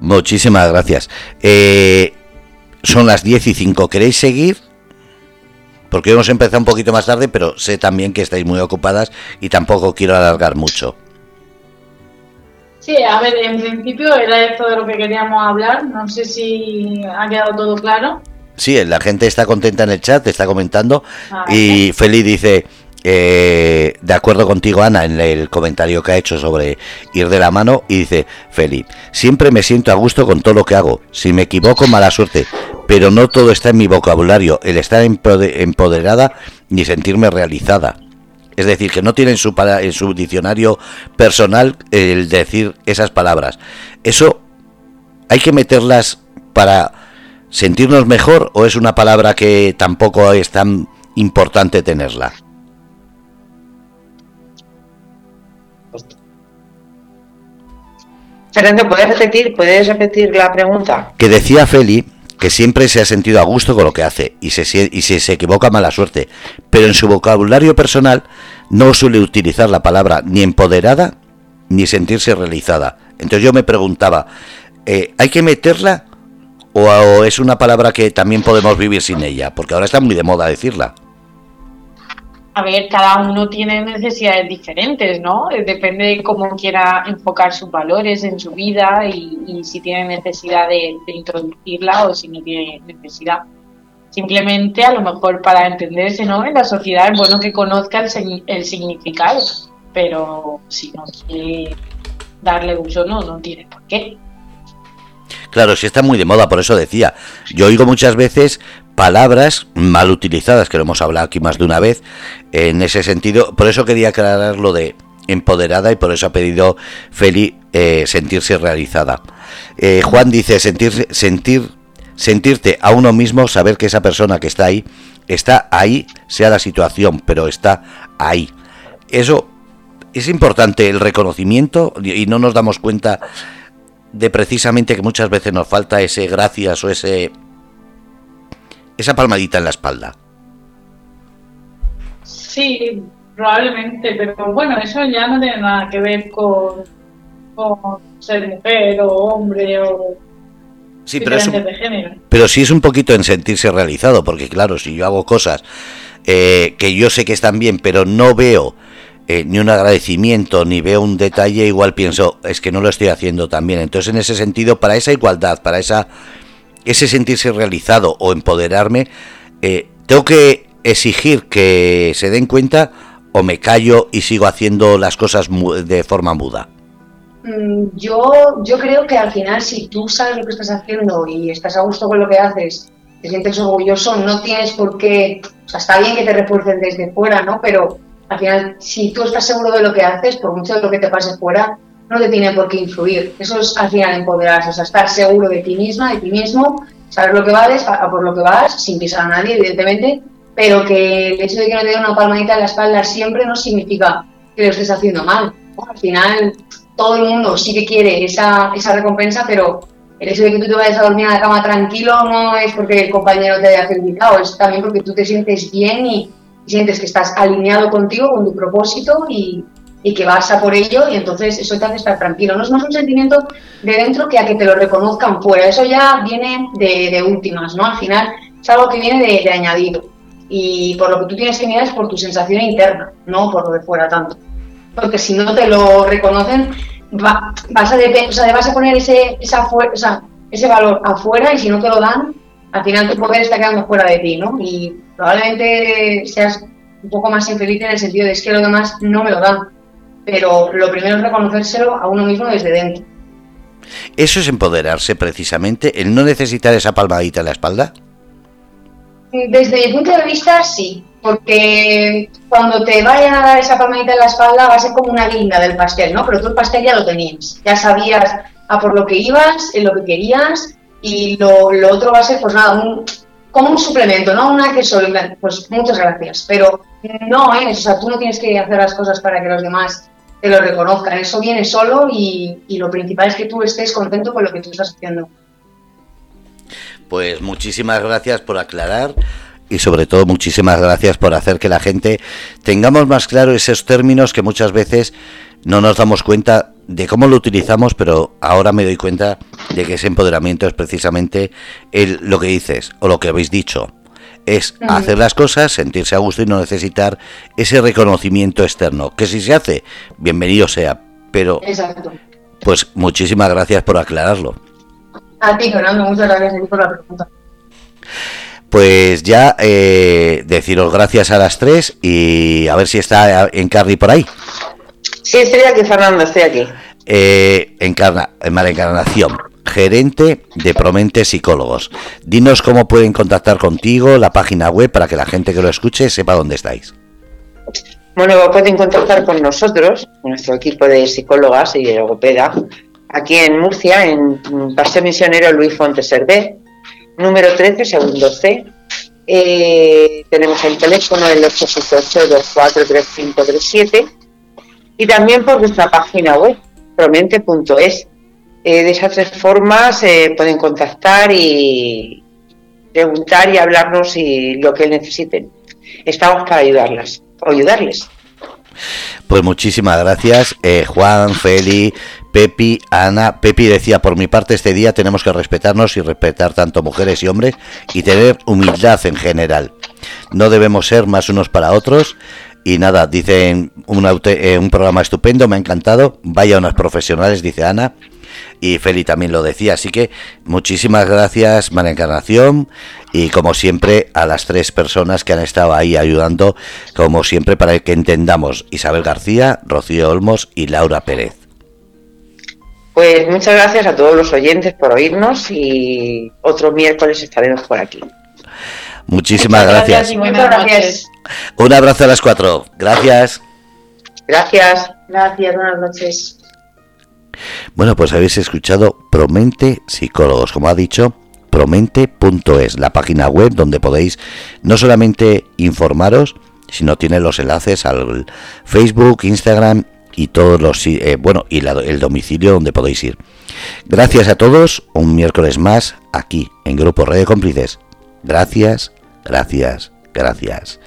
Muchísimas gracias. Eh, son las 10 y 5. ¿Queréis seguir? Porque hemos empezado un poquito más tarde, pero sé también que estáis muy ocupadas y tampoco quiero alargar mucho. Sí, a ver, en principio era esto de lo que queríamos hablar. No sé si ha quedado todo claro. Sí, la gente está contenta en el chat, está comentando. Ah, y Feli dice, eh, de acuerdo contigo, Ana, en el comentario que ha hecho sobre ir de la mano, y dice, Feli, siempre me siento a gusto con todo lo que hago. Si me equivoco, mala suerte. Pero no todo está en mi vocabulario, el estar empoderada ni sentirme realizada. Es decir, que no tiene en su, en su diccionario personal el decir esas palabras. Eso hay que meterlas para sentirnos mejor o es una palabra que tampoco es tan importante tenerla. Fernando, ¿puedes repetir, ¿puedes repetir la pregunta? Que decía Feli que siempre se ha sentido a gusto con lo que hace y se, y si se equivoca mala suerte, pero en su vocabulario personal no suele utilizar la palabra ni empoderada ni sentirse realizada. Entonces yo me preguntaba, eh, ¿hay que meterla o es una palabra que también podemos vivir sin ella? Porque ahora está muy de moda decirla a ver, cada uno tiene necesidades diferentes, ¿no? Eh, depende de cómo quiera enfocar sus valores en su vida y, si tiene necesidad de, introducirla o si no tiene necesidad. Simplemente, a lo mejor para entenderse, ¿no? En la sociedad es bueno que conozca el, el significado, pero si no quiere darle uso, no, no tiene por qué. Claro, sí está muy de moda, por eso decía. Yo oigo muchas veces palabras mal utilizadas, que lo hemos hablado aquí más de una vez, en ese sentido. Por eso quería aclarar lo de empoderada y por eso ha pedido Feli eh, sentirse realizada. Eh, Juan dice sentir, sentir, sentirte a uno mismo, saber que esa persona que está ahí, está ahí, sea la situación, pero está ahí. Eso es importante, el reconocimiento, y no nos damos cuenta de precisamente que muchas veces nos falta ese gracias o ese esa palmadita en la espalda. Sí, probablemente, pero bueno, eso ya no tiene nada que ver con, ser mujer o hombre o sí, pero, es de género. pero sí es un poquito en sentirse realizado, porque claro, si yo hago cosas eh, que yo sé que están bien, pero no veo eh, ni un agradecimiento, ni veo un detalle, igual pienso, es que no lo estoy haciendo tan bien. Entonces, en ese sentido, para esa igualdad, para esa ese sentirse realizado o empoderarme, eh, tengo que exigir que se den cuenta o me callo y sigo haciendo las cosas de forma muda. Mm, yo, yo creo que al final si tú sabes lo que estás haciendo y estás a gusto con lo que haces, te sientes orgulloso, no tienes por qué, o sea, está bien que te refuercen desde fuera, ¿no? Pero al final, si tú estás seguro de lo que haces, por mucho de lo que te pase fuera, no te tiene por qué influir. Eso es al final empoderarse, o sea, estar seguro de ti misma, de ti mismo, saber lo que vales, a por lo que vas, sin pisar a nadie, evidentemente, pero que el hecho de que no te dé una palmadita en la espalda siempre no significa que lo estés haciendo mal. Al final, todo el mundo sí que quiere esa, esa recompensa, pero el hecho de que tú te vayas a dormir a la cama tranquilo no es porque el compañero te haya felicitado, es también porque tú te sientes bien y sientes que estás alineado contigo, con tu propósito y, y que vas a por ello y entonces eso te hace estar tranquilo. No es más un sentimiento de dentro que a que te lo reconozcan fuera. Eso ya viene de, últimas, ¿no? Al final es algo que viene de, añadido. Y por lo que tú tienes que mirar es por tu sensación interna, no por lo de fuera tanto. Porque si no te lo reconocen, vas, a o sea, vas a poner ese, esa o ese valor afuera y si no te lo dan, al final tu poder está quedando fuera de ti, ¿no? Y probablemente seas un poco más infeliz en el sentido de es que los demás no me lo dan pero lo primero es reconocérselo a uno mismo desde dentro. ¿Eso es empoderarse precisamente, el no necesitar esa palmadita en la espalda? Desde mi punto de vista, sí, porque cuando te vayan a dar esa palmadita en la espalda va a ser como una guinda del pastel, ¿no? Pero tú el pastel ya lo tenías, ya sabías a por lo que ibas, en lo que querías, y lo, otro va a ser, pues nada, como un suplemento, ¿no? Una que solo, pues muchas gracias, pero no es, o sea, tú no tienes que hacer las cosas para que los demás te lo reconozcan. Eso viene solo y, lo principal es que tú estés contento con lo que tú estás haciendo. Pues muchísimas gracias por aclarar y sobre todo muchísimas gracias por hacer que la gente tengamos más claro esos términos que muchas veces no nos damos cuenta de cómo lo utilizamos, pero ahora me doy cuenta de que ese empoderamiento es precisamente el, lo que dices o lo que habéis dicho es hacer las cosas, sentirse a gusto y no necesitar ese reconocimiento externo. Que si se hace, bienvenido sea. Pero, pues muchísimas gracias por aclararlo. A ti, Fernando, muchas gracias por la pregunta. Pues ya eh, deciros gracias a las tres y a ver si está Encarni por ahí. Sí, estoy aquí, Fernando, estoy aquí. Eh, encarna, en Encarnación gerente de Promente Psicólogos. Dinos cómo pueden contactar contigo, la página web, para que la gente que lo escuche sepa dónde estáis. Bueno, pueden contactar con nosotros, nuestro equipo de psicólogas y de logopeda, aquí en Murcia, en Paseo Misionero Luis Fontes número 13, segundo C. Eh, tenemos el teléfono el 868-243537 y también por nuestra página web, promente.es. Eh, de esas tres formas eh, pueden contactar y, preguntar y hablarnos y lo que necesiten. Estamos para ayudarlas, o ayudarles. Pues muchísimas gracias, eh, Juan, Feli, Pepi, Ana. Pepi decía, por mi parte este día tenemos que respetarnos y respetar tanto mujeres y hombres y tener humildad en general. No debemos ser más unos para otros. Y nada, dicen un, un programa estupendo, me ha encantado. Vaya unas profesionales, dice Ana y Feli también lo decía. Así que muchísimas gracias, María Encarnación, y como siempre a las tres personas que han estado ahí ayudando, como siempre, para que entendamos Isabel García, Rocío Olmos y Laura Pérez. Pues muchas gracias a todos los oyentes por oírnos y otro miércoles estaremos por aquí. Muchísimas gracias. Muchas gracias. Un abrazo a las cuatro. Gracias. Gracias. Gracias, buenas noches. Bueno, pues habéis escuchado Promente Psicólogos, como ha dicho, promente.es, la página web donde podéis no solamente informaros, sino tiene los enlaces al Facebook, Instagram y todos los eh, bueno y el domicilio donde podéis ir. Gracias a todos, un miércoles más aquí en Grupo Radio Cómplices. Gracias, gracias, gracias.